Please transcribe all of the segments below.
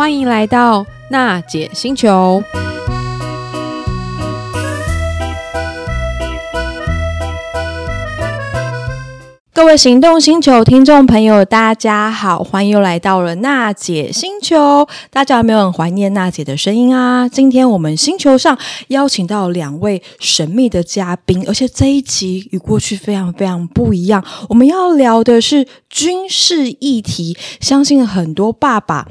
欢迎来到娜姐星球。各位行动星球听众朋友，大家好，欢迎又来到了娜姐星球。大家有没有很怀念娜姐的声音啊？今天我们星球上邀请到两位神秘的嘉宾，而且这一集与过去非常非常不一样。我们要聊的是军事议题，相信很多爸爸。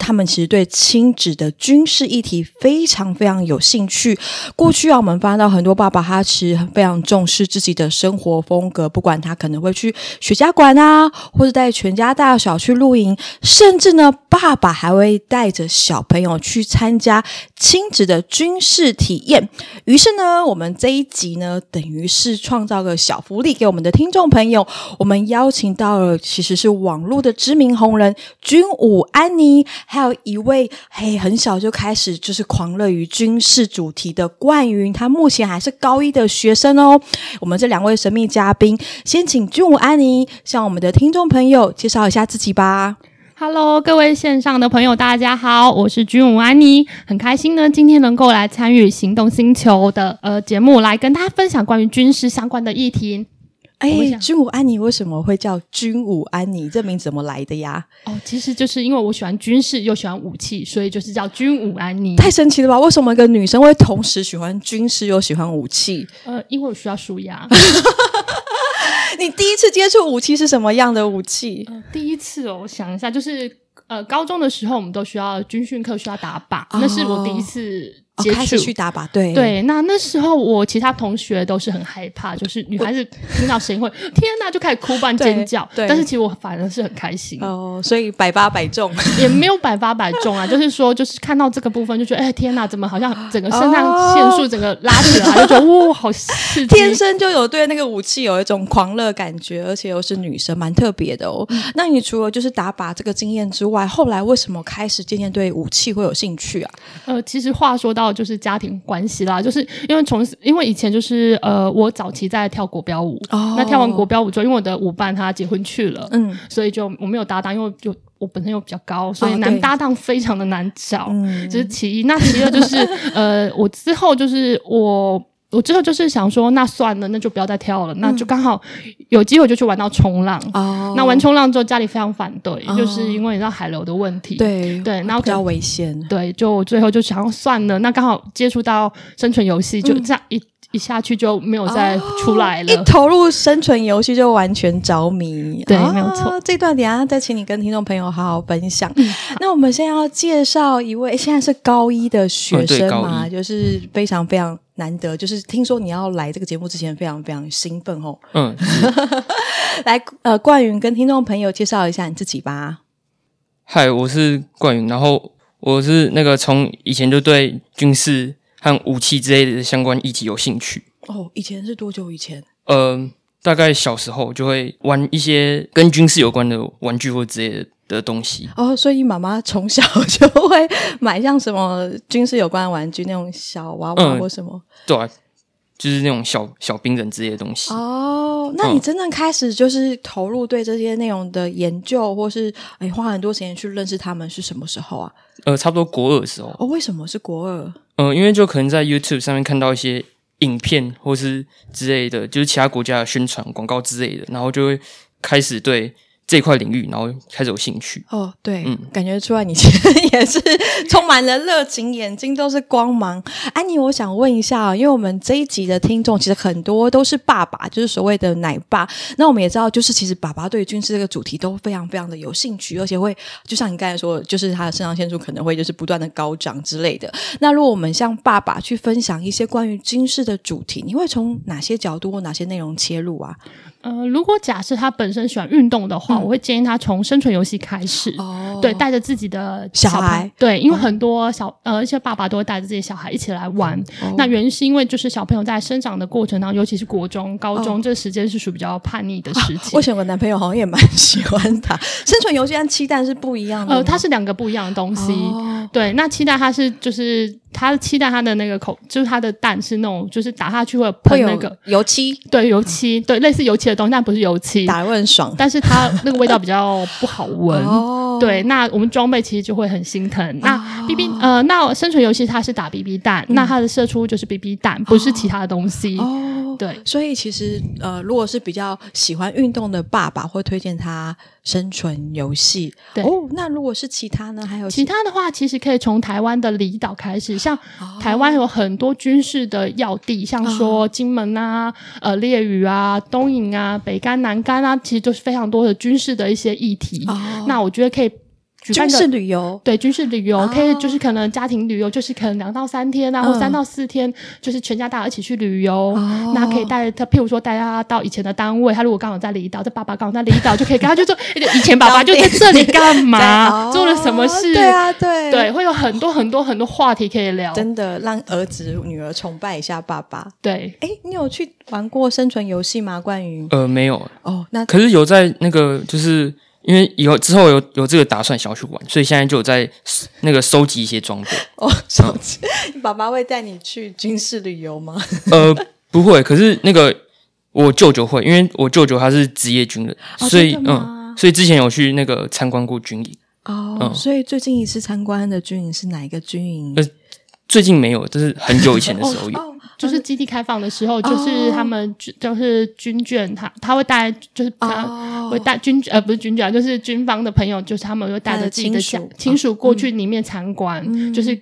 他们其实对亲子的军事议题非常非常有兴趣。过去啊，我们发现到很多爸爸，他其实非常重视自己的生活风格，不管他可能会去雪茄馆啊，或者带全家大小去露营，甚至呢，爸爸还会带着小朋友去参加亲子的军事体验。于是呢，我们这一集呢，等于是创造个小福利给我们的听众朋友。我们邀请到了其实是网络的知名红人军武安妮。还有一位嘿，很小就开始就是狂热于军事主题的冠云，他目前还是高一的学生哦。我们这两位神秘嘉宾，先请军武安妮向我们的听众朋友介绍一下自己吧。Hello，各位线上的朋友，大家好，我是军武安妮，很开心呢，今天能够来参与行动星球的呃节目，来跟大家分享关于军事相关的议题。哎，军武安妮为什么会叫军武安妮？这名字怎么来的呀？哦，其实就是因为我喜欢军事又喜欢武器，所以就是叫军武安妮。太神奇了吧？为什么一个女生会同时喜欢军事又喜欢武器？呃，因为我需要舒压。你第一次接触武器是什么样的武器？呃，第一次哦，我想一下，就是呃，高中的时候我们都需要军训课需要打靶，哦，那是我第一次。哦、开始去打靶，对对。那那时候我其他同学都是很害怕，就是女孩子听到声音会 天哪，就开始哭半尖叫。对，但是其实我反而是很开心哦，所以百发百中 也没有百发百中啊，就是说就是看到这个部分就觉得哎天哪，怎么好像整个肾上腺素整个拉起来，哦、就觉得哇好刺激，天生就有对那个武器有一种狂热感觉，而且又是女生，蛮特别的哦。嗯、那你除了就是打靶这个经验之外，后来为什么开始渐渐对武器会有兴趣啊？呃，其实话说到。就是家庭关系啦，就是因为从因为以前就是呃，我早期在跳国标舞，哦、那跳完国标舞之后，因为我的舞伴他结婚去了，嗯，所以就我没有搭档，因为就我本身又比较高，所以男搭档非常的难找，这、嗯、是其一。那其二就是呃，我之后就是我。我之后就是想说，那算了，那就不要再跳了。嗯、那就刚好有机会就去玩到冲浪。哦，那玩冲浪之后，家里非常反对，哦、就是因为你知道海流的问题。对对，然后比较危险。对，就最后就想要算了。那刚好接触到生存游戏，就这样一、嗯、一下去就没有再出来了。哦、一投入生存游戏就完全着迷。对，哦、没有错。这段等下再请你跟听众朋友好好分享。嗯、那我们现在要介绍一位，现在是高一的学生嘛，嗯、就是非常非常。难得就是听说你要来这个节目之前非常非常兴奋哦。嗯，来呃，冠云跟听众朋友介绍一下你自己吧。嗨，我是冠云，然后我是那个从以前就对军事和武器之类的相关议题有兴趣。哦，以前是多久以前？呃，大概小时候就会玩一些跟军事有关的玩具或之类的。的东西哦，所以妈妈从小 就会买像什么军事有关的玩具，那种小娃娃或什么，嗯、对、啊，就是那种小小兵人之类的东西。哦，那你真正开始就是投入对这些内容的研究，或是哎花很多时间去认识他们是什么时候啊？呃，差不多国二的时候。哦，为什么是国二？嗯、呃，因为就可能在 YouTube 上面看到一些影片或是之类的，就是其他国家的宣传广告之类的，然后就会开始对。这块领域，然后开始有兴趣。哦，对，嗯，感觉出来你其实也是充满了热情，眼睛都是光芒。安妮，我想问一下，因为我们这一集的听众其实很多都是爸爸，就是所谓的奶爸。那我们也知道，就是其实爸爸对军事这个主题都非常非常的有兴趣，而且会就像你刚才说，就是他的肾上腺素可能会就是不断的高涨之类的。那如果我们向爸爸去分享一些关于军事的主题，你会从哪些角度或哪些内容切入啊？呃，如果假设他本身喜欢运动的话，嗯、我会建议他从生存游戏开始。哦，对，带着自己的小孩，对，因为很多小、哦、呃一些爸爸都会带着自己小孩一起来玩。哦、那原因是因为就是小朋友在生长的过程当中，尤其是国中、高中、哦、这个时间是属于比较叛逆的时期。我想我男朋友好像也蛮 喜欢他。生存游戏和期待是不一样的。呃，它是两个不一样的东西。哦、对，那期待它是就是。他期待他的那个口，就是他的蛋是那种，就是打下去会喷那个油漆，对油漆，对类似油漆的东西，但不是油漆，打得会很爽，但是它那个味道比较不好闻。哦。对，那我们装备其实就会很心疼。哦、那 BB 呃，那生存游戏它是打 BB 弹，嗯、那它的射出就是 BB 弹，不是其他的东西。哦，对，所以其实呃，如果是比较喜欢运动的爸爸，会推荐他生存游戏。对哦，那如果是其他呢？还有其他的话，其实可以从台湾的离岛开始，像台湾有很多军事的要地，哦、像说金门啊、呃烈屿啊、东引啊、北干、南干啊，其实都是非常多的军事的一些议题。哦、那我觉得可以。军事旅游，对，军事旅游、哦、可以，就是可能家庭旅游，就是可能两到三天啊，嗯、或三到四天，就是全家大家一起去旅游。哦、那可以带他，譬如说带他到以前的单位，他如果刚好在离岛，这爸爸刚好在离岛，就可以跟他就说，以前爸爸就在这里干嘛，做了什么事？对啊，对，对，会有很多很多很多话题可以聊。真的让儿子女儿崇拜一下爸爸。对，哎，你有去玩过生存游戏吗？关于？呃，没有。哦，那可是有在那个就是。因为以后之后有有这个打算，想要去玩，所以现在就有在那个收集一些装备。哦，收集。嗯、爸爸会带你去军事旅游吗？呃，不会。可是那个我舅舅会，因为我舅舅他是职业军人，哦、所以嗯，所以之前有去那个参观过军营。哦，嗯、所以最近一次参观的军营是哪一个军营？呃，最近没有，这是很久以前的时候有。就是基地开放的时候，就是他们就是军眷，他他会带，就是他会带军呃不是军眷，就是军方的朋友，就是他们会带着自己的亲属。亲属过去里面参观，就是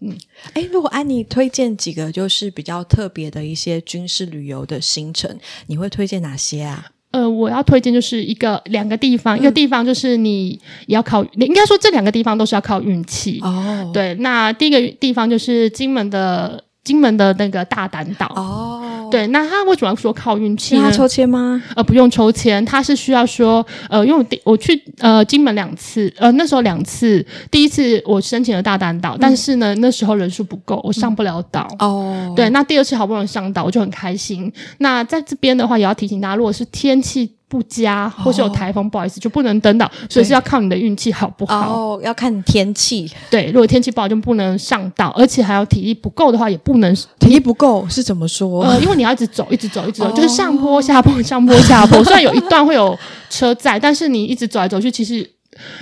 嗯，哎，如果安妮推荐几个就是比较特别的一些军事旅游的行程，你会推荐哪些啊？呃，我要推荐就是一个两个地方，一个地方就是你也要靠，应该说这两个地方都是要靠运气。哦。对，那第一个地方就是金门的。金门的那个大胆岛哦，对，那他为什么要说靠运气？他抽签吗？呃，不用抽签，他是需要说，呃，因为我去呃金门两次，呃那时候两次，第一次我申请了大胆岛，嗯、但是呢那时候人数不够，我上不了岛、嗯、哦。对，那第二次好不容易上岛，我就很开心。那在这边的话，也要提醒大家，如果是天气。不佳，或是有台风，哦、不好意思，就不能登岛，所以是要靠你的运气好不好？哦，要看天气。对，如果天气不好，就不能上岛，而且还有体力不够的话，也不能。体力不够是怎么说？呃，因为你要一直走，一直走，一直走，哦、就是上坡下坡，上坡下坡。虽然有一段会有车载，但是你一直走来走去，其实。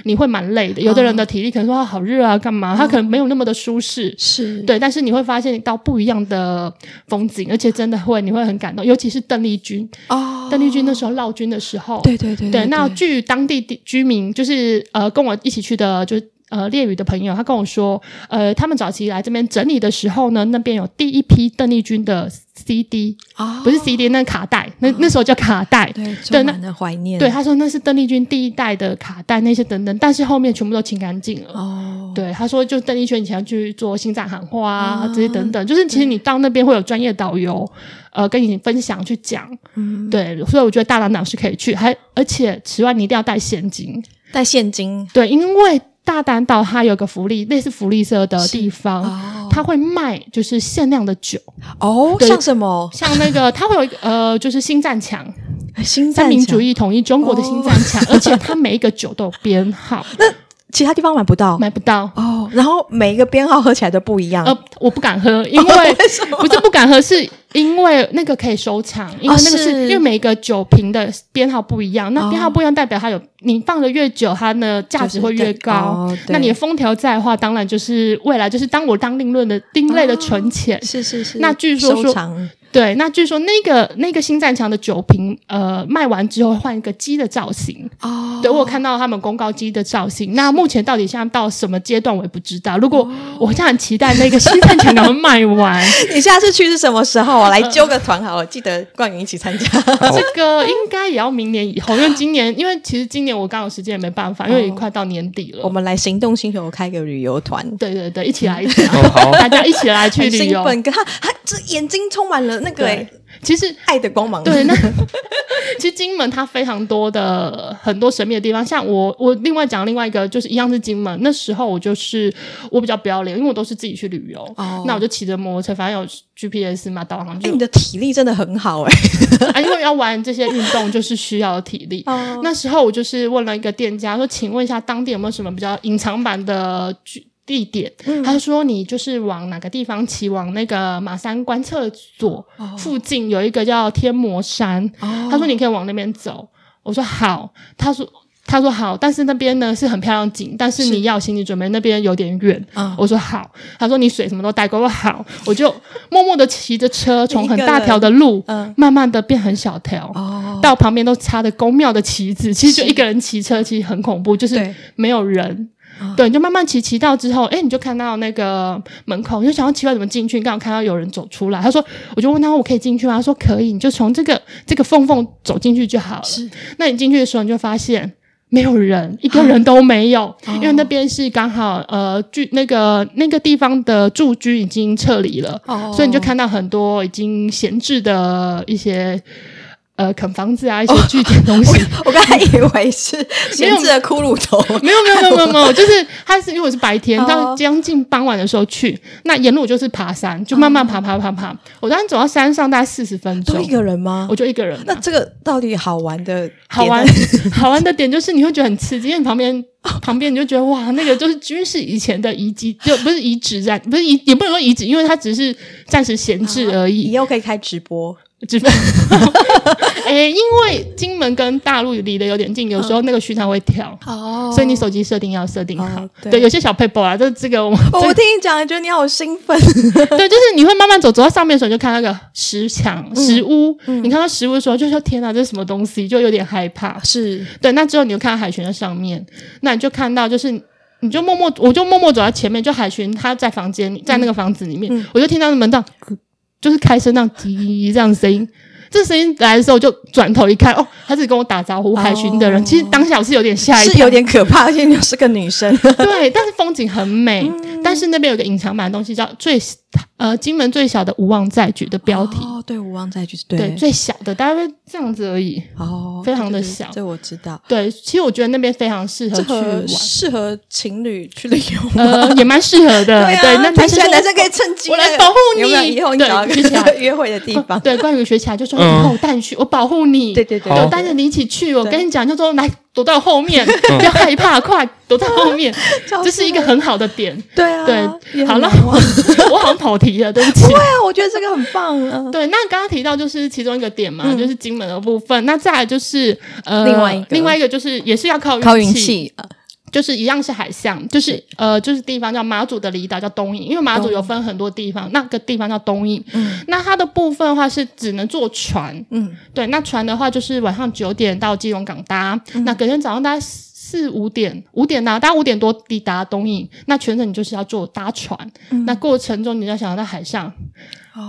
你会蛮累的，有的人的体力可能说他好热啊，干嘛？他可能没有那么的舒适，是对。但是你会发现到不一样的风景，而且真的会，你会很感动。尤其是邓丽君哦，邓丽君那时候闹军的时候，对对对对。那据当地居民，就是呃跟我一起去的，就是。呃，猎屿的朋友，他跟我说，呃，他们早期来这边整理的时候呢，那边有第一批邓丽君的 CD 啊，哦、不是 CD，那卡带，那那时候叫卡带，对，充满了怀念。对，他说那是邓丽君第一代的卡带，那些等等，但是后面全部都清干净了。哦，对，他说就邓丽君以前去做心脏喊话啊，哦、这些等等，就是其实你到那边会有专业导游，呃，跟你分享去讲，嗯，对，所以我觉得大胆岛是可以去，还而且此外你一定要带现金，带现金，对，因为。大胆岛它有个福利，类似福利社的地方，哦、它会卖就是限量的酒哦，像什么？像那个，它会有一个呃，就是新战墙，新三民主义统一中国的新战墙，哦、而且它每一个酒都有编号。那其他地方买不到，买不到哦。然后每一个编号喝起来都不一样。呃，我不敢喝，因为、哦、为不是不敢喝，是因为那个可以收藏，因为那个是、因为每一个酒瓶的编号不一样，那编号不一样代表它有你放的越久，它的价值会越高。哦、那你的封条在的话，当然就是未来就是当我当另论的另类的存钱、哦。是是是。那据说说。对，那据说那个那个新战墙的酒瓶，呃，卖完之后换一个鸡的造型哦。对，我有看到他们公告鸡的造型。那目前到底现在到什么阶段，我也不知道。如果我现在很期待那个新战墙能卖完，你下次去是什么时候？我来揪个团好了，记得冠云一起参加。这个应该也要明年以后，因为今年，因为其实今年我刚好时间也没办法，因为也快到年底了。我们来行动星球开个旅游团，对对对，一起来一起来，大家一起来去旅游。他他这眼睛充满了那个。对，其实爱的光芒。对，那 其实金门它非常多的很多神秘的地方，像我我另外讲另外一个就是一样是金门。那时候我就是我比较不要脸，因为我都是自己去旅游，哦、那我就骑着摩托车，反正有 GPS 嘛，导航就。欸、你的体力真的很好哎、欸 啊，因为要玩这些运动就是需要体力。哦、那时候我就是问了一个店家说，请问一下当地有没有什么比较隐藏版的地点，嗯、他说你就是往哪个地方骑，往那个马山观测所附近、哦、有一个叫天魔山，哦、他说你可以往那边走。我说好，他说他说好，但是那边呢是很漂亮景，但是你要心理准备那边有点远。嗯，我说好。他说你水什么都带够了，好，我就默默的骑着车从很大条的路，嗯，慢慢的变很小条，哦，到旁边都插的宫庙的旗子，其实就一个人骑车，其实很恐怖，就是没有人。对，你就慢慢骑，骑到之后，哎，你就看到那个门口，你就想要奇怪怎么进去？刚好看到有人走出来，他说，我就问他，我可以进去吗？他说可以，你就从这个这个缝缝走进去就好了。是，那你进去的时候，你就发现没有人，一个人都没有，啊、因为那边是刚好呃，住那个那个地方的驻军已经撤离了，哦、所以你就看到很多已经闲置的一些。呃，啃房子啊，一些具体的东西。哦、我刚才以为是 闲置的骷髅头，没有，没有，没有，没有，没有，就是它是因为我是白天，到将近傍晚的时候去，那沿路就是爬山，就慢慢爬，爬，爬，爬。我当时走到山上大概四十分钟。就一个人吗？我就一个人。那这个到底好玩的？好玩，好玩的点就是你会觉得很刺激，因为旁边旁边你就觉得哇，那个就是军事以前的遗迹，就不是遗址在，不是遗，也不能说遗址，因为它只是暂时闲置而已。以后可以开直播。直播，哎、欸，因为金门跟大陆离得有点近，有时候那个讯号会跳，哦，所以你手机设定要设定好。哦、对，对，有些小撇步啊，就这个我，我听你讲，觉得你好兴奋。对，就是你会慢慢走，走到上面的时候，就看那个石墙、石屋。你看到石屋的时候，就说天哪，这是什么东西？就有点害怕。是对，那之后你就看到海巡在上面，那你就看到就是，你就默默，我就默默走在前面，就海巡他在房间里，在那个房子里面，嗯、我就听到那门道。就是开声那样滴这样的声音，这声音来的时候，就转头一看，哦，他是跟我打招呼，海巡的人。其实当下我是有点吓一跳，是有点可怕，而且你是个女生。对，但是风景很美。嗯、但是那边有个隐藏版的东西，叫最。呃，金门最小的无望在举的标题哦，对，无望在举，对，对，最小的大概这样子而已哦，非常的小，这我知道。对，其实我觉得那边非常适合去玩，适合情侣去旅游，呃，也蛮适合的。对，那男生男生可以趁机，我来保护你，以后你要学起来约会的地方。对，关于学起来就说以后我带你去，我保护你，对对对，我带着你一起去。我跟你讲，就说来。躲到后面，不 要害怕，快躲到后面，这是一个很好的点。对啊，对，好了，我好像跑题了，对不起。对啊，我觉得这个很棒啊。对，那刚刚提到就是其中一个点嘛，就是金门的部分。那再来就是呃，另外一个，另外一个就是也是要靠靠运气。就是一样是海象，就是，呃，就是地方叫马祖的离岛叫东引，因为马祖有分很多地方，那个地方叫东引。嗯，那它的部分的话是只能坐船。嗯，对，那船的话就是晚上九点到基隆港搭，嗯、那隔天早上大概四五点五点呐，大概五点多抵达东引，那全程你就是要坐搭船。嗯，那过程中你要想要在海上。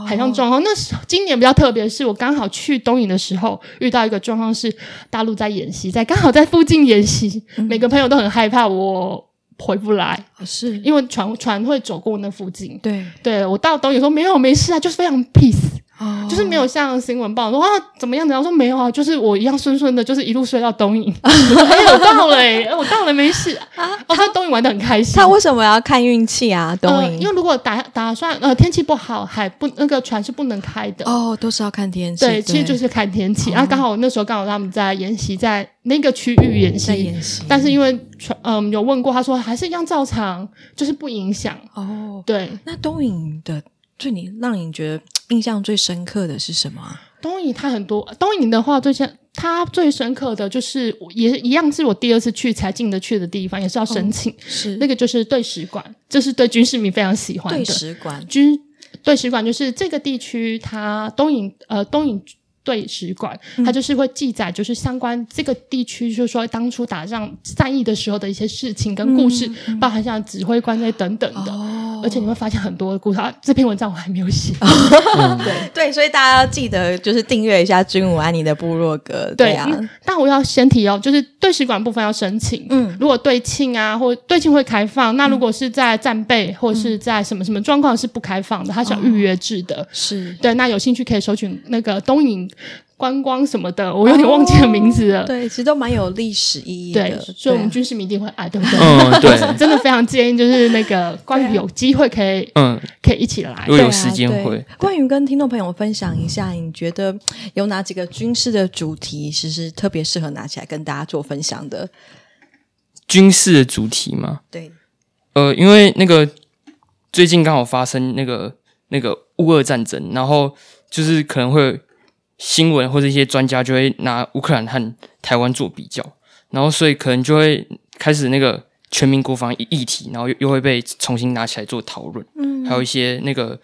海上状况，那时候今年比较特别，是我刚好去东营的时候遇到一个状况，是大陆在演习，在刚好在附近演习，嗯、每个朋友都很害怕我回不来，是因为船船会走过那附近。对，对我到东营说没有没事啊，就是非常 peace。哦，就是没有像新闻报说啊怎么样的，然后说没有啊，就是我一样顺顺的，就是一路睡到东影，哎，我到了哎，我到了没事啊。他东影玩的很开心。他为什么要看运气啊？东引，因为如果打打算呃天气不好，海不那个船是不能开的。哦，都是要看天气。对，其实就是看天气。然后刚好那时候刚好他们在演习，在那个区域演习，演习。但是因为船嗯有问过，他说还是一样照常，就是不影响。哦，对。那东影的。最你让你觉得印象最深刻的是什么啊？东影它很多，东影的话最像它最深刻的就是也一样是我第二次去才进得去的地方，也是要申请，哦、是那个就是对史馆，这、就是对军事迷非常喜欢的对史馆。军对史馆就是这个地区，它东引呃东引队史馆，它就是会记载就是相关这个地区，就是说当初打仗战役的时候的一些事情跟故事，嗯、包含像指挥官那等等的。哦而且你会发现很多的故事，啊、这篇文章我还没有写。嗯、对对，所以大家要记得就是订阅一下君武安妮的部落格。对啊，但我要先提哦，就是对使馆部分要申请。嗯，如果对庆啊或对庆会开放，那如果是在战备或是在什么什么状况是不开放的，它是要预约制的。是、哦、对，那有兴趣可以搜寻那个东引。观光什么的，我有点忘记了名字了。对，其实都蛮有历史意义的。对，所以我们军事迷一定会爱，对不对？嗯，对，真的非常建议，就是那个关于有机会可以，嗯，可以一起来，如果有时间会。关于跟听众朋友分享一下，你觉得有哪几个军事的主题，其实特别适合拿起来跟大家做分享的？军事的主题吗？对，呃，因为那个最近刚好发生那个那个乌俄战争，然后就是可能会。新闻或者一些专家就会拿乌克兰和台湾做比较，然后所以可能就会开始那个全民国防议题，然后又又会被重新拿起来做讨论。嗯，还有一些那个，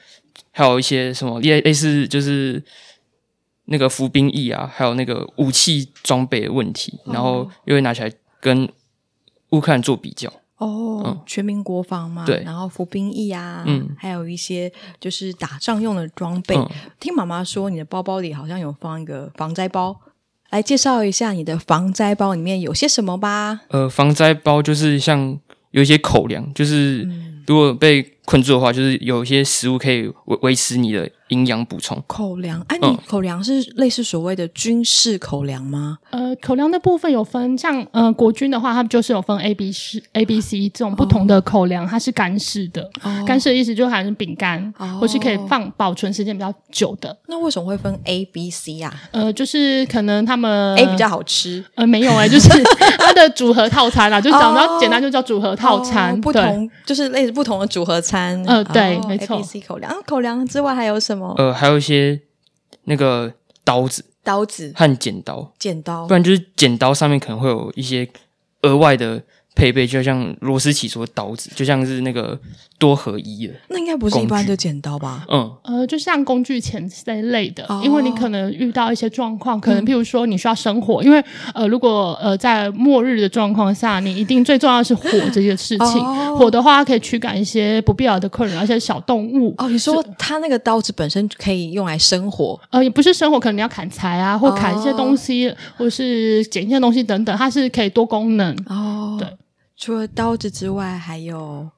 还有一些什么类类似就是那个服兵役啊，还有那个武器装备的问题，然后又会拿起来跟乌克兰做比较。哦，嗯、全民国防嘛，对，然后服兵役啊，嗯，还有一些就是打仗用的装备。嗯、听妈妈说，你的包包里好像有放一个防灾包，来介绍一下你的防灾包里面有些什么吧。呃，防灾包就是像有一些口粮，就是如果被困住的话，就是有一些食物可以维维持你的营养补充。口粮，哎、啊，你口粮是类似所谓的军事口粮吗？呃，口粮的部分有分，像呃国军的话，它就是有分 A、B、C、A、B、C 这种不同的口粮，它是干式的。哦、干式的意思就好像是饼干，哦、或是可以放保存时间比较久的。那为什么会分 A、B、C 啊？呃，就是可能他们 A 比较好吃。呃，没有哎、欸，就是它的组合套餐啦，就讲到简单就叫组合套餐，哦、不同就是类似不同的组合餐。呃，对，没错。A、B、C 口粮，口粮之外还有什么？呃，还有一些那个刀子、刀子。和剪刀、剪刀，不然就是剪刀上面可能会有一些额外的。配备就像罗斯奇说的刀子，就像是那个多合一的。那应该不是一般的剪刀吧？嗯，呃，就像工具钳这一类的，哦、因为你可能遇到一些状况，可能譬如说你需要生火，嗯、因为呃，如果呃在末日的状况下，你一定最重要的是火这件事情。哦、火的话可以驱赶一些不必要的困扰，而且小动物。哦，你说它那个刀子本身可以用来生火？呃，也不是生火，可能你要砍柴啊，或砍一些东西，哦、或是剪一些东西等等，它是可以多功能。哦，对。除了刀子之外，还有，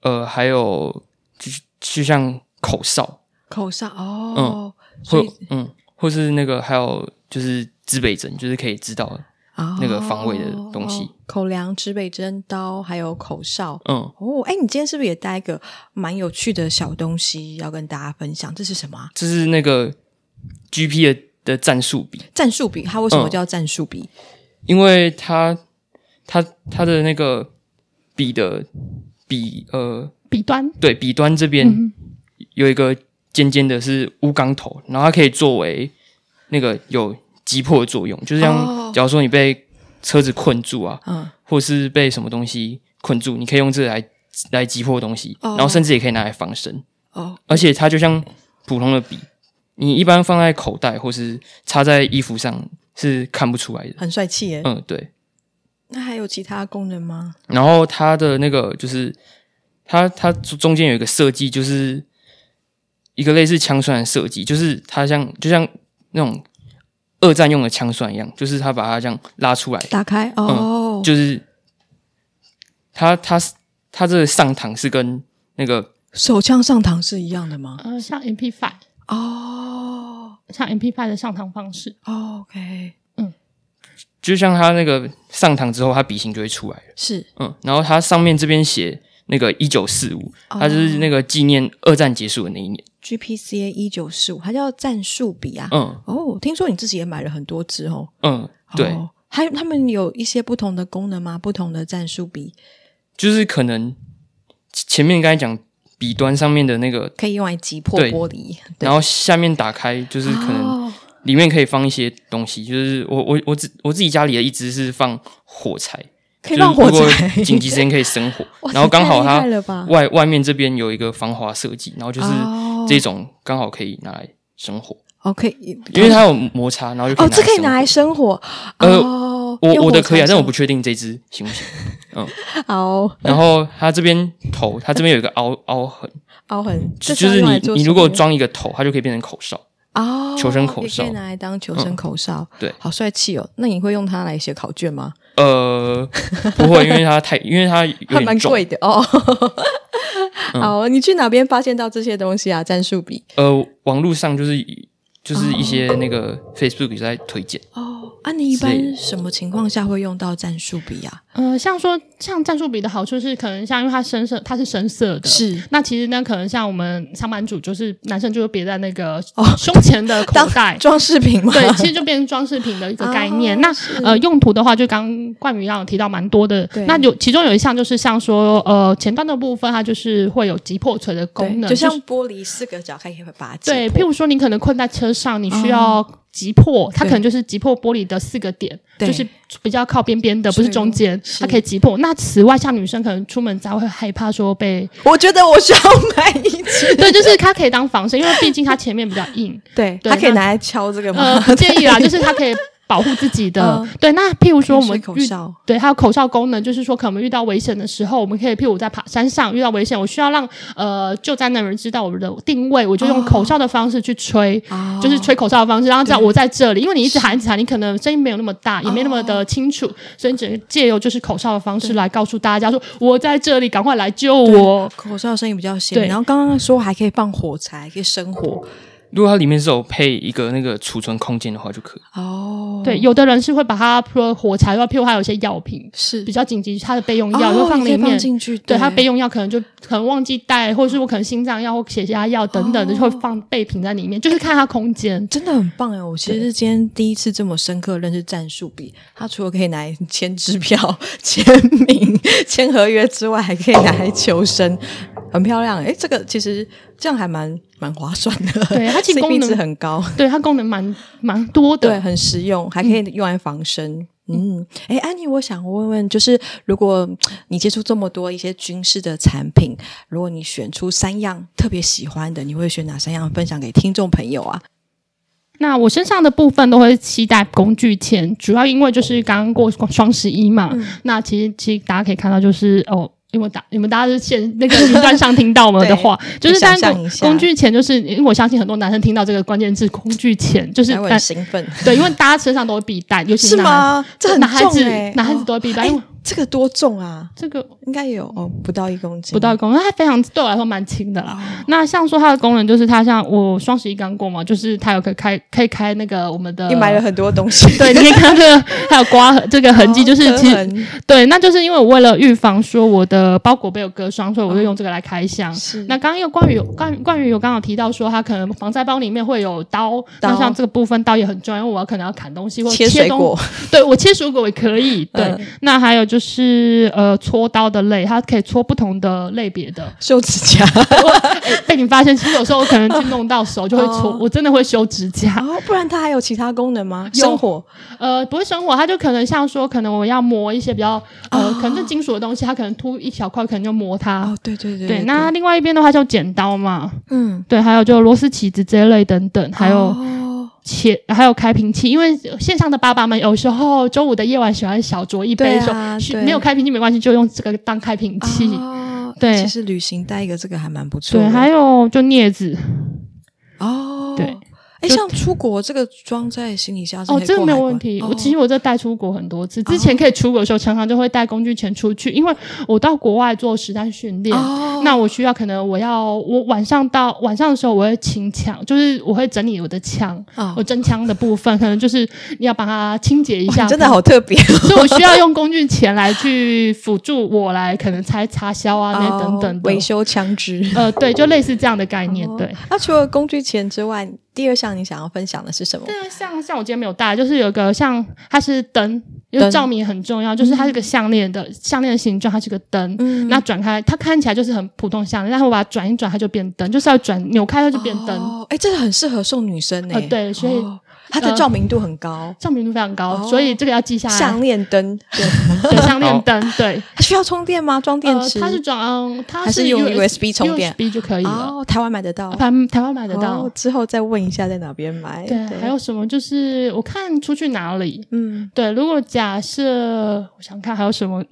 呃，还有就就像口哨，口哨哦，嗯，或嗯，或是那个还有就是指北针，就是可以知道那个方位的东西。哦哦、口粮、指北针、刀，还有口哨。嗯，哦，哎，你今天是不是也带一个蛮有趣的小东西要跟大家分享？这是什么？这是那个 GP 的的战术笔。战术笔，它为什么叫战术笔？嗯、因为它。它它的那个笔的笔呃笔端对笔端这边有一个尖尖的是钨钢头，然后它可以作为那个有击破的作用，就是像假如说你被车子困住啊，嗯，或是被什么东西困住，你可以用这个来来击破东西，然后甚至也可以拿来防身哦。而且它就像普通的笔，你一般放在口袋或是插在衣服上是看不出来的，很帅气耶。嗯，对。那还有其他功能吗？然后它的那个就是它它中间有一个设计，就是一个类似枪栓的设计，就是它像就像那种二战用的枪栓一样，就是它把它这样拉出来打开哦、嗯，就是它它它这个上膛是跟那个手枪上膛是一样的吗？呃，像 MP Five 哦，像 MP Five 的上膛方式。哦、OK。就像它那个上膛之后，它笔芯就会出来了。是，嗯，然后它上面这边写那个一九四五，它就是那个纪念二战结束的那一年。GPCA 一九四五，它叫战术笔啊。嗯，哦，听说你自己也买了很多支哦。嗯，对。哦、还有他们有一些不同的功能吗？不同的战术笔，就是可能前面刚才讲笔端上面的那个可以用来击破玻璃，然后下面打开就是可能、哦。里面可以放一些东西，就是我我我自我自己家里的一只是放火柴，可以放火柴，紧急时间可以生火。然后刚好它外外面这边有一个防滑设计，然后就是这种刚好可以拿来生火。OK，因为它有摩擦，然后就可以哦，这可以拿来生火。呃，我我的可以啊，但我不确定这只行不行。嗯，好。然后它这边头，它这边有一个凹凹痕，凹痕就是你你如果装一个头，它就可以变成口哨。哦，求生口哨也可以拿来当求生口哨，嗯、对，好帅气哦！那你会用它来写考卷吗？呃，不会，因为它太，因为它还蛮贵的哦。好，你去哪边发现到这些东西啊？战术笔？呃，网络上就是就是一些那个 Facebook 在推荐哦。啊，你一般什么情况下会用到战术笔啊？呃，像说像战术笔的好处是，可能像因为它深色，它是深色的。是。那其实呢，可能像我们上班族，就是男生就会别在那个胸前的口袋，装饰品嘛。对，其实就变成装饰品的一个概念。那呃，用途的话，就刚冠宇让我提到蛮多的。那有其中有一项就是像说呃前端的部分，它就是会有击破锤的功能，就像玻璃四个角可以把它击破。对，譬如说你可能困在车上，你需要击破，它可能就是击破玻璃的四个点，就是比较靠边边的，不是中间，它可以击破。那此外，像女生可能出门才会害怕说被，我觉得我需要买一支，对，就是它可以当防身，因为毕竟它前面比较硬，对，它可以拿来敲这个吗？呃，不建议啦，就是它可以。保护自己的，嗯、对，那譬如说我们口哨，对，还有口哨功能，就是说可能遇到危险的时候，我们可以譬如我在爬山上遇到危险，我需要让呃救灾的人知道我们的定位，我就用口哨的方式去吹，哦、就是吹口哨的方式，然后知道我在这里，因为你一直喊一直喊，你可能声音没有那么大，也没那么的清楚，哦、所以你只能借由就是口哨的方式来告诉大家说我在这里，赶快来救我。口哨的声音比较响，对。然后刚刚说还可以放火柴，可以生火。如果它里面是有配一个那个储存空间的话，就可以。哦，对，有的人是会把它说火柴的话，譬如还有一些药品是比较紧急，它的备用药就放里面。放进去。对，它备用药可能就可能忘记带，或者是我可能心脏药或血压药等等的，就会放备品在里面，就是看它空间。真的很棒哎！我其实是今天第一次这么深刻认识战术笔，它除了可以拿来签支票、签名、签合约之外，还可以拿来求生，很漂亮。哎，这个其实这样还蛮。蛮划算的，对，它其实 功能值很高，对，它功能蛮蛮多的，对，很实用，还可以用来防身。嗯，哎、嗯，安妮，我想问问，就是如果你接触这么多一些军事的产品，如果你选出三样特别喜欢的，你会选哪三样分享给听众朋友啊？那我身上的部分都会期待工具签，主要因为就是刚刚过双十一嘛，嗯、那其实其实大家可以看到就是哦。因为大你们大家是现那个云端上听到我们的话，就是但工具钱，就是因为我相信很多男生听到这个关键字工具钱，就是很兴奋。对，因为大家身上都会必带，尤其是吗？这很重哎，男孩子都会必带。这个多重啊？这个应该有哦，不到一公斤，不到一公斤，它非常对我来说蛮轻的啦。那像说它的功能，就是它像我双十一刚过嘛，就是它有可以开可以开那个我们的。你买了很多东西，对，你可以看这个还有刮这个痕迹，就是其实对，那就是因为我为了预防说我的包裹被有割伤，所以我就用这个来开箱。是。那刚刚又关于有关关于有刚好提到说它可能防晒包里面会有刀，那像这个部分刀也很重要，因为我要可能要砍东西或切水果，对我切水果也可以。对，那还有就是。呃，搓刀的类，它可以搓不同的类别的。修指甲，被你发现，其实有时候我可能去弄到手就会搓，我真的会修指甲。哦，不然它还有其他功能吗？生火？呃，不会生火，它就可能像说，可能我要磨一些比较呃，可能是金属的东西，它可能凸一小块，可能就磨它。哦，对对对。对，那另外一边的话就剪刀嘛，嗯，对，还有就螺丝起子这一类等等，还有。切，还有开瓶器，因为线上的爸爸们有时候周五的夜晚喜欢小酌一杯没有开瓶器没关系，就用这个当开瓶器。哦、对，其实旅行带一个这个还蛮不错。对，还有就镊子。哦，对。哎，像出国这个装在行李箱哦，这个没有问题。我其实我这带出国很多次，之前可以出国的时候，常常就会带工具钱出去，因为我到国外做实战训练，那我需要可能我要我晚上到晚上的时候我会清枪，就是我会整理我的枪，我真枪的部分可能就是你要把它清洁一下，真的好特别，所以我需要用工具钱来去辅助我来可能拆插销啊那等等维修枪支，呃，对，就类似这样的概念。对，那除了工具钱之外。第二项你想要分享的是什么？第二项像我今天没有带，就是有一个像它是灯，因为照明很重要，就是它是个项链的项链的形状，它是个灯。嗯，那转开它看起来就是很普通项链，然后我把它转一转，它就变灯，就是要转扭开它就变灯。哦，哎，这个很适合送女生诶。对，所以。它的照明度很高，照明度非常高，所以这个要记下来。项链灯，对，项链灯，对。它需要充电吗？装电池？它是装，它是用 USB 充电，USB 就可以了。哦，台湾买得到，台台湾买得到。之后再问一下在哪边买。对，还有什么？就是我看出去哪里，嗯，对。如果假设我想看还有什么。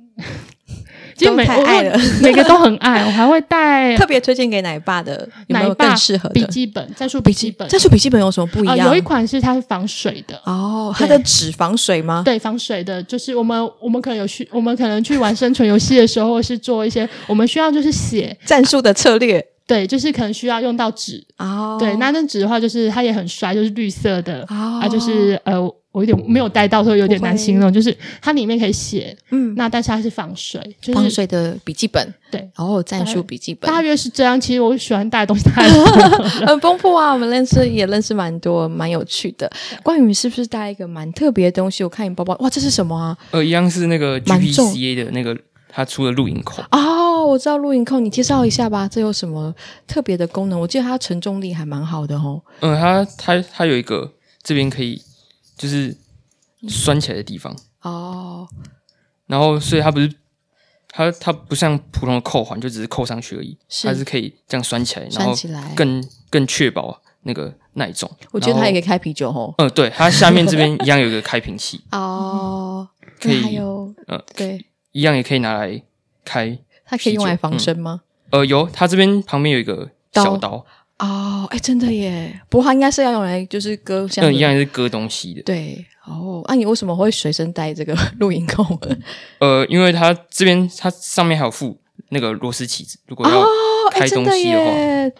其实每太爱了，每个都很爱。我还会带 特别推荐给奶爸的，有没有更适合的笔记本？战术笔记本，战术笔记本有什么不一样？有一款是它是防水的哦，它的纸防水吗？对，防水的，就是我们我们可能有去，我们可能去玩生存游戏的时候，或是做一些我们需要就是写 战术的策略，对，就是可能需要用到纸哦。对，那那纸的话，就是它也很帅，就是绿色的啊，就是呃。我有点没有带到，所以有点难形容。就是它里面可以写，嗯，那但是它是防水，就是防水的笔记本，对，然后战术笔记本，大约是这样。其实我喜欢带的东西太多了，很丰富啊。我们认识也认识蛮多，蛮有趣的。关于是不是带一个蛮特别的东西？我看你包包，哇，这是什么啊？呃，一样是那个 GPCA 的那个，它出的录影扣。哦，我知道录影扣，你介绍一下吧。这有什么特别的功能？我记得它承重力还蛮好的哦。嗯，它它它有一个。这边可以就是拴起来的地方哦。然后，所以它不是它它不像普通的扣环，就只是扣上去而已，是它是可以这样拴起来，拴起来，然后更更确保那个耐重。我觉得它也可以开啤酒哦。嗯，对，它下面这边一样有一个开瓶器 哦，可以，还有嗯，对，一样也可以拿来开。它可以用来防身吗？呃，有，它这边旁边有一个小刀。哦，哎，真的耶！不过它应该是要用来就是割，像嗯，一样是割东西的。对，哦，那你为什么会随身带这个 录音扣？呃，因为它这边它上面还有附那个螺丝起子，如果要开东西的话，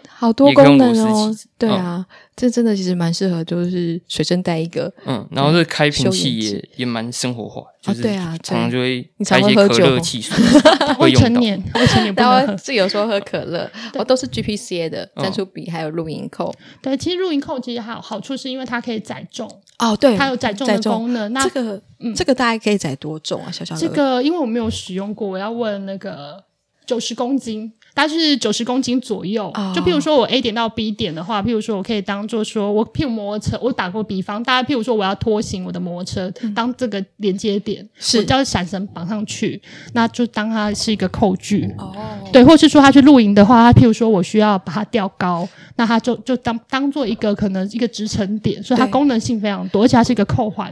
好多功能哦。对啊，这真的其实蛮适合，就是随身带一个。嗯，然后这开瓶器也也蛮生活化，就是对啊，常常就会开一些可乐汽水，未成年，未成年不能喝。是有时候喝可乐，我都是 GPCA 的赞助笔，还有录音扣。对，其实录音扣其实还有好处，是因为它可以载重。哦，对，它有载重的功能。那这个，这个大概可以载多重啊？小小的。这个，因为我没有使用过，我要问那个。九十公斤，大概是九十公斤左右。Oh. 就譬如说我 A 点到 B 点的话，譬如说我可以当做说我譬如摩托车，我打过比方，大家譬如说我要拖行我的摩托车，嗯、当这个连接点，是我叫闪绳绑上去，那就当它是一个扣具。哦，oh. 对，或是说他去露营的话，他譬如说我需要把它吊高，那它就就当当做一个可能一个支撑点，所以它功能性非常多，而且它是一个扣环，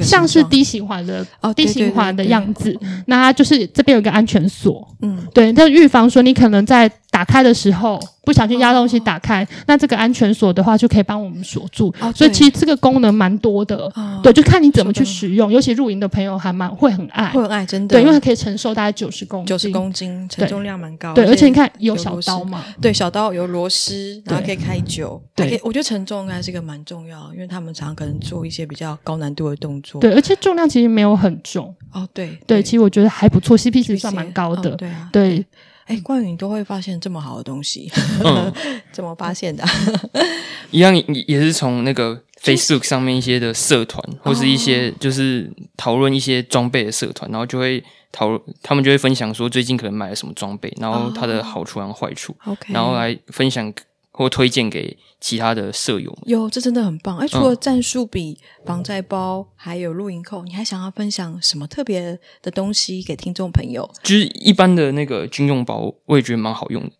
像是低循环的哦低循环的样子。那它就是这边有一个安全锁，嗯。对，它预防说你可能在打开的时候不小心压东西打开，那这个安全锁的话就可以帮我们锁住。所以其实这个功能蛮多的，对，就看你怎么去使用。尤其露营的朋友还蛮会很爱，会很爱，真的。对，因为它可以承受大概九十公斤，九十公斤，承重量蛮高。对，而且你看有小刀嘛，对，小刀有螺丝，然后可以开酒。对，我觉得承重应该是一个蛮重要，因为他们常常可能做一些比较高难度的动作。对，而且重量其实没有很重。哦，对，对，其实我觉得还不错，CP 值算蛮高的。对啊，对。哎，冠宇，你都会发现这么好的东西，嗯、怎么发现的？一样也是从那个 Facebook 上面一些的社团，或是一些就是讨论一些装备的社团，然后就会讨论，他们就会分享说最近可能买了什么装备，然后它的好处和坏处，哦、然后来分享。或推荐给其他的舍友。有，这真的很棒。哎，除了战术笔、防灾包，还有露营扣，你还想要分享什么特别的东西给听众朋友？就是一般的那个军用包，我也觉得蛮好用的。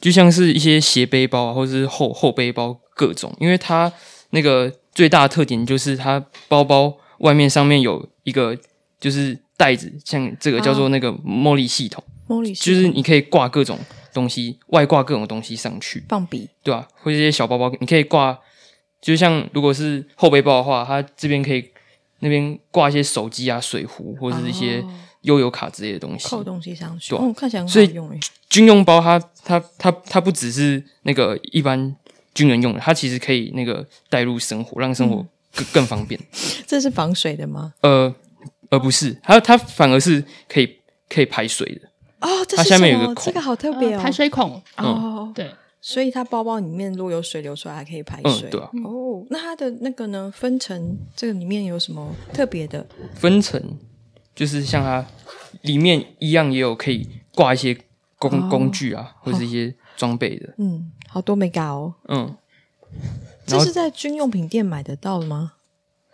就像是一些斜背包啊，或者是后后背包各种，因为它那个最大的特点就是它包包外面上面有一个就是袋子，像这个叫做那个茉莉系统，茉莉就是你可以挂各种。东西外挂各种东西上去，放笔对吧？或者一些小包包，你可以挂，就像如果是后背包的话，它这边可以那边挂一些手机啊、水壶或者是一些悠游卡之类的东西，扣东西上去，对，哦，看起来很好用。所以军用包它它它它不只是那个一般军人用的，它其实可以那个带入生活，让生活更更方便。这是防水的吗？呃，而不是，它它反而是可以可以排水的。哦，它下面有个孔，这个好特别哦，排水孔。哦，对，所以它包包里面如果有水流出来，还可以排水。对啊。哦，那它的那个呢？分层这个里面有什么特别的？分层就是像它里面一样，也有可以挂一些工工具啊，或者是一些装备的。嗯，好多没搞哦。嗯，这是在军用品店买得到的吗？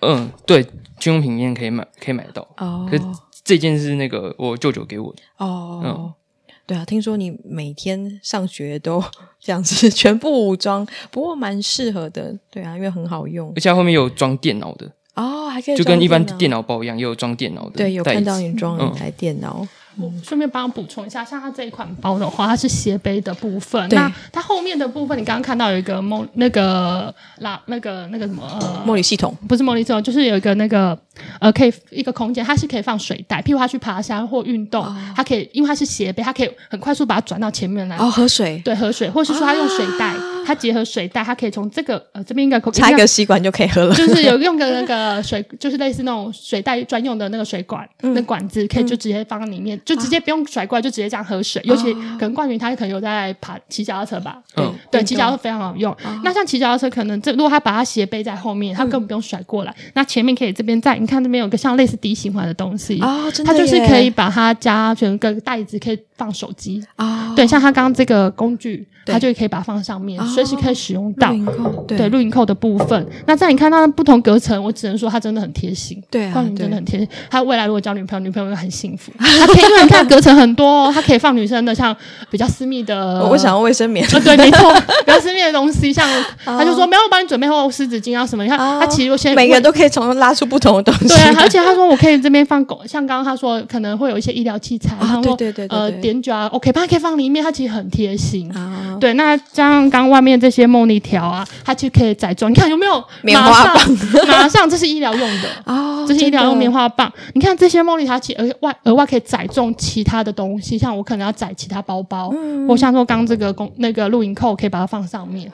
嗯，对，军用品店可以买，可以买得到。哦。这件是那个我舅舅给我。的哦，嗯、对啊，听说你每天上学都这样子全部武装，不过蛮适合的，对啊，因为很好用，而且后面有装电脑的。哦，还可以就跟一般电脑。包一样，也有装电脑的，对，有看到你装了一台电脑。嗯顺便帮我补充一下，像它这一款包的话，它是斜背的部分。对。那它后面的部分，你刚刚看到有一个梦那个拉那个那个什么茉莉系统，不是茉莉系统，就是有一个那个呃，可以一个空间，它是可以放水袋，譬如它去爬山或运动，哦、它可以，因为它是斜背，它可以很快速把它转到前面来。哦，喝水，对，喝水，或是说它用水袋，啊、它结合水袋，它可以从这个呃这边应该插一个吸管就可以喝了，就是有用个那个水，就是类似那种水袋专用的那个水管，嗯、那管子可以就直接放在里面，嗯、就直接不用甩。过来就直接这样喝水，尤其可能冠军他可能有在爬骑脚踏车吧，嗯，对，骑脚踏车非常好用。那像骑脚踏车，可能这如果他把它斜背在后面，他根本不用甩过来。那前面可以这边在，你看这边有个像类似 D 型环的东西啊，它就是可以把它加成个袋子，可以放手机啊。对，像他刚刚这个工具，他就可以把它放上面，随时可以使用到。哦、对，对，录影扣的部分。那在你看它的不同隔层，我只能说它真的很贴心。对啊，真的很贴心。他未来如果交女朋友，女朋友会很幸福。他可以因为你看隔层很多，它可以放女生的，像比较私密的。我想要卫生棉。对，没错，比较私密的东西，像他就说没有帮你准备后湿纸巾啊什么。你看他其实我现在每个人都可以从中拉出不同的东西。对，而且他说我可以这边放狗，像刚刚他说可能会有一些医疗器材，然后对对对呃点酒啊，OK，他可以放里面，他其实很贴心。对，那像刚外面这些梦丽条啊，它其实可以载重。你看有没有棉花棒？马上这是医疗用的哦，这是医疗用棉花棒。你看这些梦丽条，其实额外额外可以载重其他的东西，像我可能要载其他包包，或像说刚这个公那个露营扣，可以把它放上面，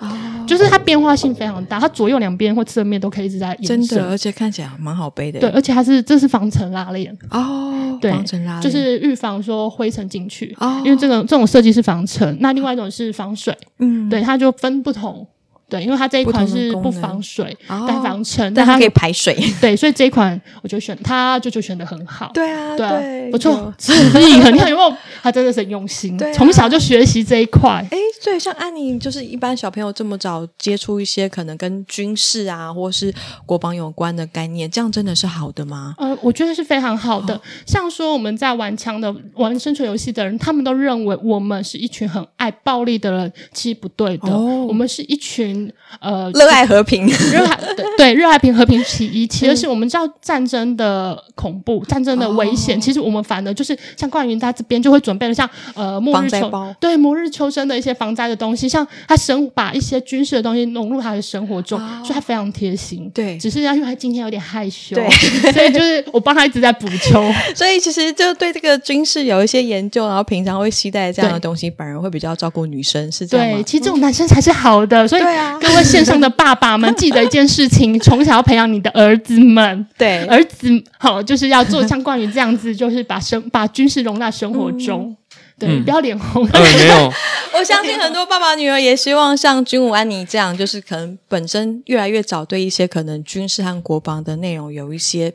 就是它变化性非常大，它左右两边或侧面都可以一直在延伸。真的，而且看起来蛮好背的。对，而且它是这是防尘拉链哦，对，防尘拉就是预防说灰尘进去哦，因为这个这种设计是防尘。那另外一种是防水，嗯，对，它就分不同。对，因为它这一款是不防水，但防尘，但它可以排水。对，所以这一款我就选它，就就选的很好。对啊，对，不错，所以你看有没有？他真的是很用心，从小就学习这一块。哎，对，像安妮，就是一般小朋友这么早接触一些可能跟军事啊，或是国防有关的概念，这样真的是好的吗？呃，我觉得是非常好的。像说我们在玩枪的、玩生存游戏的人，他们都认为我们是一群很爱暴力的人，其实不对的。我们是一群。呃，热爱和平，热爱对热爱平和平其一，其实是我们知道战争的恐怖，战争的危险。其实我们反而就是像冠云他这边就会准备了像呃末日求对末日求生的一些防灾的东西，像他生把一些军事的东西融入他的生活中，所以他非常贴心。对，只是因为他今天有点害羞，对，所以就是我帮他一直在补充。所以其实就对这个军事有一些研究，然后平常会期待这样的东西，反而会比较照顾女生，是这样吗？对，其实这种男生才是好的，所以各位。线上的爸爸们，记得一件事情：从小要培养你的儿子们。对，儿子好，就是要做像关于这样子，就是把生把军事融入生活中。对，不要脸红。没有，我相信很多爸爸女儿也希望像军武安妮这样，就是可能本身越来越早对一些可能军事和国防的内容有一些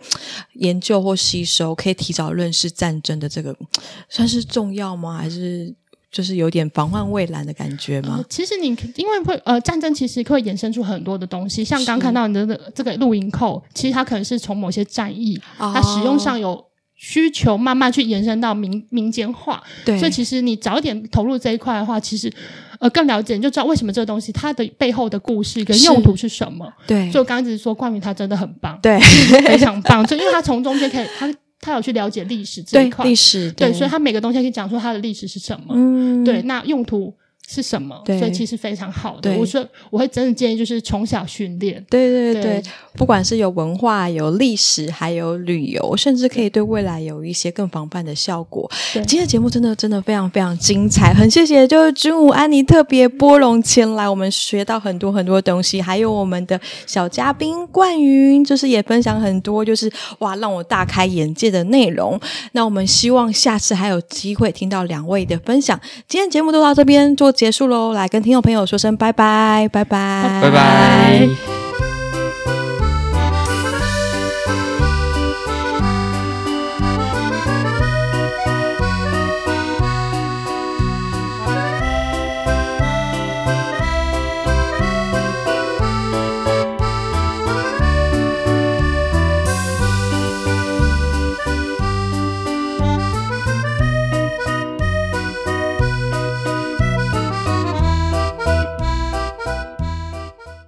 研究或吸收，可以提早认识战争的这个，算是重要吗？还是？就是有点防患未然的感觉吗？呃、其实你因为会呃战争，其实会衍生出很多的东西。像刚看到你的这个录音扣，其实它可能是从某些战役，哦、它使用上有需求，慢慢去延伸到民民间化。对，所以其实你早一点投入这一块的话，其实呃更了解，你就知道为什么这个东西它的背后的故事跟用途是什么。对，所以我刚刚只是说冠宇他真的很棒，对，非常棒，就因为他从中间可以他。他有去了解历史这一块，历史对，对，所以他每个东西可以讲说它的历史是什么，嗯，对，那用途。是什么？所以其实非常好的。我说我会真的建议，就是从小训练。对对对，对不管是有文化、有历史，还有旅游，甚至可以对未来有一些更防范的效果。对今天的节目真的真的非常非常精彩，很谢谢就是君武安妮特别拨冗前来，我们学到很多很多东西，还有我们的小嘉宾冠云，就是也分享很多，就是哇让我大开眼界的内容。那我们希望下次还有机会听到两位的分享。今天节目就到这边做。结束喽，来跟听众朋友说声拜拜，拜拜，拜拜。